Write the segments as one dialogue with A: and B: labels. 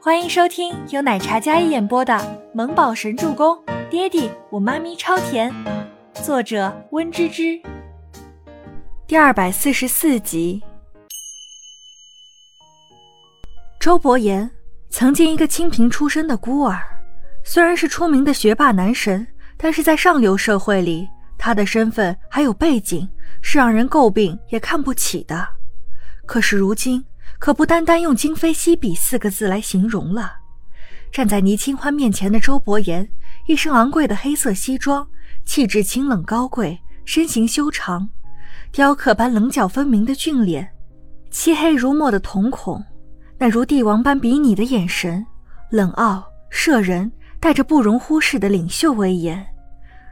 A: 欢迎收听由奶茶嘉一演播的《萌宝神助攻》，爹地我妈咪超甜，作者温芝芝。第二百四十四集。周伯言，曾经一个清贫出身的孤儿，虽然是出名的学霸男神，但是在上流社会里，他的身份还有背景是让人诟病也看不起的。可是如今。可不单单用“今非昔比”四个字来形容了。站在倪清欢面前的周伯言，一身昂贵的黑色西装，气质清冷高贵，身形修长，雕刻般棱角分明的俊脸，漆黑如墨的瞳孔，那如帝王般比拟的眼神，冷傲摄人，带着不容忽视的领袖威严。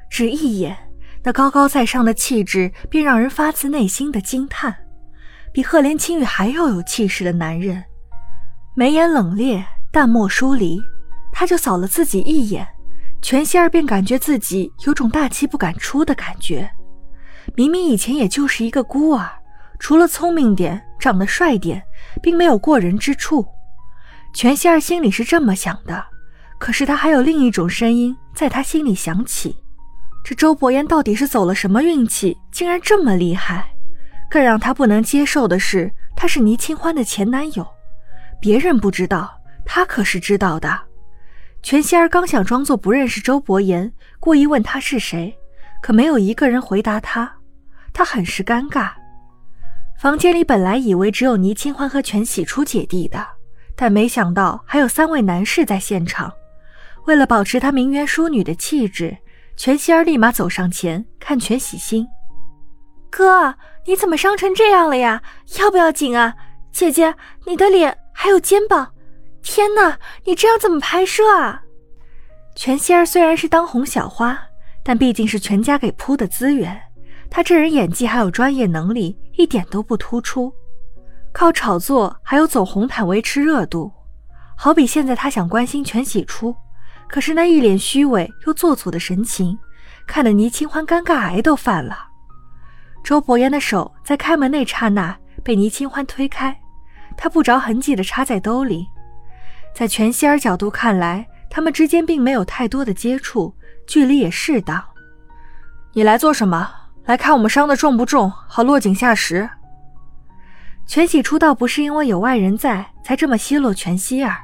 A: 只一眼，那高高在上的气质便让人发自内心的惊叹。比赫连青羽还要有气势的男人，眉眼冷冽，淡漠疏离，他就扫了自己一眼，全希儿便感觉自己有种大气不敢出的感觉。明明以前也就是一个孤儿，除了聪明点、长得帅点，并没有过人之处。全希儿心里是这么想的，可是他还有另一种声音在他心里响起：这周伯言到底是走了什么运气，竟然这么厉害？更让他不能接受的是，他是倪清欢的前男友，别人不知道，他可是知道的。全希儿刚想装作不认识周伯言，故意问他是谁，可没有一个人回答他，他很是尴尬。房间里本来以为只有倪清欢和全喜初姐弟的，但没想到还有三位男士在现场。为了保持她名媛淑女的气质，全希儿立马走上前看全喜星。哥，你怎么伤成这样了呀？要不要紧啊？姐姐，你的脸还有肩膀，天哪，你这样怎么拍摄啊？全仙儿虽然是当红小花，但毕竟是全家给铺的资源，她这人演技还有专业能力一点都不突出，靠炒作还有走红毯维持热度。好比现在她想关心全喜初，可是那一脸虚伪又做作的神情，看得倪清欢尴尬癌都犯了。周伯言的手在开门那刹那被倪清欢推开，他不着痕迹地插在兜里。在全希儿角度看来，他们之间并没有太多的接触，距离也适当。你来做什么？来看我们伤的重不重，好落井下石。全喜初倒不是因为有外人在才这么奚落全希儿，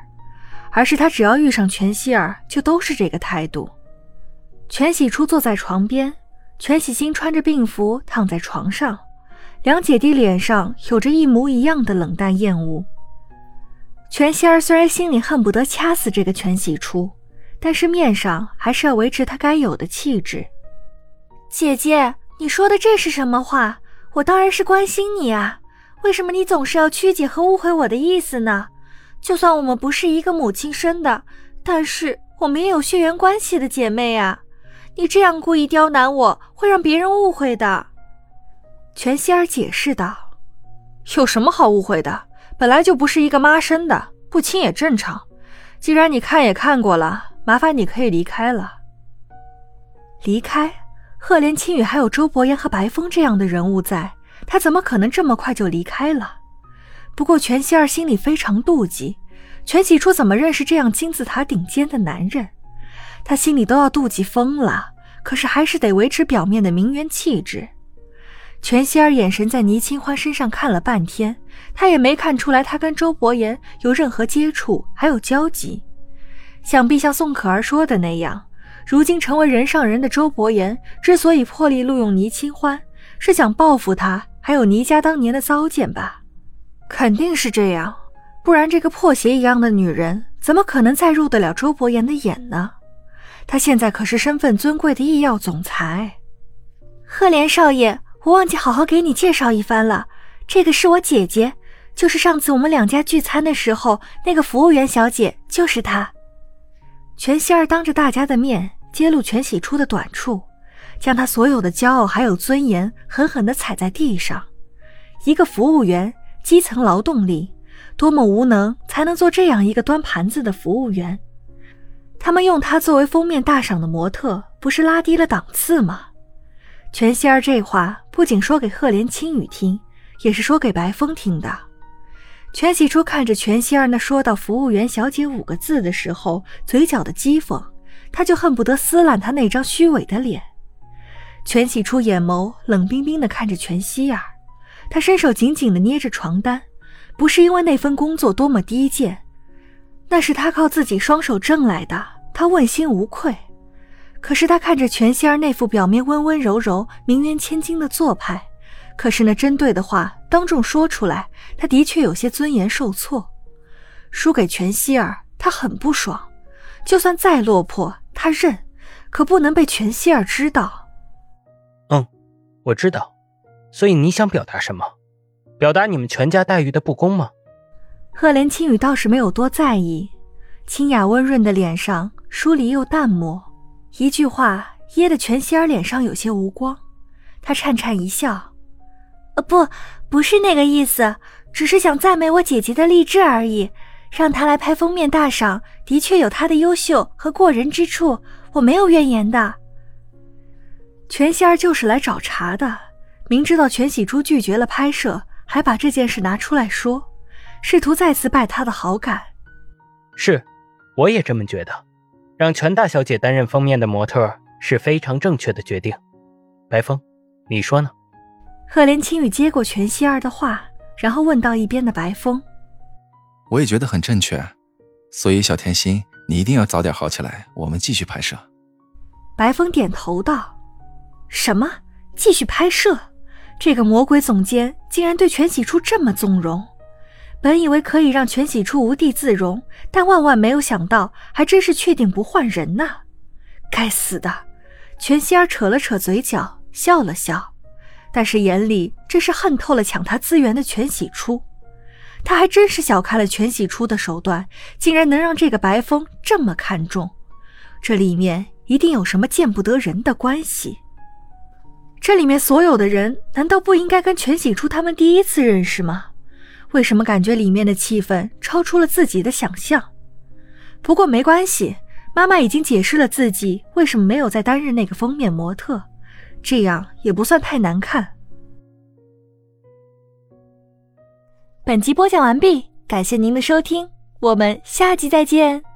A: 而是他只要遇上全希儿就都是这个态度。全喜初坐在床边。全喜星穿着病服躺在床上，两姐弟脸上有着一模一样的冷淡厌恶。全希儿虽然心里恨不得掐死这个全喜初，但是面上还是要维持她该有的气质。姐姐，你说的这是什么话？我当然是关心你啊！为什么你总是要曲解和误会我的意思呢？就算我们不是一个母亲生的，但是我们也有血缘关系的姐妹啊！你这样故意刁难我，会让别人误会的。”全希儿解释道，“
B: 有什么好误会的？本来就不是一个妈生的，不亲也正常。既然你看也看过了，麻烦你可以离开了。”
A: 离开？赫连青羽还有周伯言和白风这样的人物在，他怎么可能这么快就离开了？不过全希儿心里非常妒忌，全喜初怎么认识这样金字塔顶尖的男人？他心里都要妒忌疯了，可是还是得维持表面的名媛气质。全希儿眼神在倪清欢身上看了半天，他也没看出来他跟周伯言有任何接触，还有交集。想必像宋可儿说的那样，如今成为人上人的周伯言之所以破例录用倪清欢，是想报复他，还有倪家当年的糟践吧？肯定是这样，不然这个破鞋一样的女人怎么可能再入得了周伯言的眼呢？他现在可是身份尊贵的医药总裁，赫连少爷，我忘记好好给你介绍一番了。这个是我姐姐，就是上次我们两家聚餐的时候那个服务员小姐，就是她。全希儿当着大家的面揭露全喜初的短处，将他所有的骄傲还有尊严狠狠地踩在地上。一个服务员，基层劳动力，多么无能才能做这样一个端盘子的服务员？他们用他作为封面大赏的模特，不是拉低了档次吗？全希儿这话不仅说给赫连青雨听，也是说给白风听的。全喜初看着全希儿那说到“服务员小姐”五个字的时候，嘴角的讥讽，他就恨不得撕烂他那张虚伪的脸。全喜初眼眸冷冰冰的看着全希儿，他伸手紧紧的捏着床单，不是因为那份工作多么低贱，那是他靠自己双手挣来的，他问心无愧。可是他看着全希儿那副表面温温柔柔、名媛千金的做派，可是那针对的话当众说出来，他的确有些尊严受挫。输给全希儿，他很不爽。就算再落魄，他认，可不能被全希儿知道。
C: 嗯，我知道。所以你想表达什么？表达你们全家待遇的不公吗？
A: 赫连青雨倒是没有多在意，清雅温润的脸上疏离又淡漠。一句话噎得全希儿脸上有些无光，她颤颤一笑：“呃，不，不是那个意思，只是想赞美我姐姐的励志而已。让她来拍封面大赏，的确有她的优秀和过人之处，我没有怨言的。”全希儿就是来找茬的，明知道全喜珠拒绝了拍摄，还把这件事拿出来说，试图再次败他的好感。
C: 是，我也这么觉得。让全大小姐担任封面的模特是非常正确的决定，白风，你说呢？
A: 赫连青雨接过全希儿的话，然后问到一边的白风：“
D: 我也觉得很正确，所以小甜心，你一定要早点好起来，我们继续拍摄。”
A: 白风点头道：“什么？继续拍摄？这个魔鬼总监竟然对全喜初这么纵容！”本以为可以让全喜初无地自容，但万万没有想到，还真是确定不换人呢。该死的！全希儿扯了扯嘴角，笑了笑，但是眼里这是恨透了抢他资源的全喜初。他还真是小看了全喜初的手段，竟然能让这个白风这么看重。这里面一定有什么见不得人的关系。这里面所有的人，难道不应该跟全喜初他们第一次认识吗？为什么感觉里面的气氛超出了自己的想象？不过没关系，妈妈已经解释了自己为什么没有再担任那个封面模特，这样也不算太难看。本集播讲完毕，感谢您的收听，我们下集再见。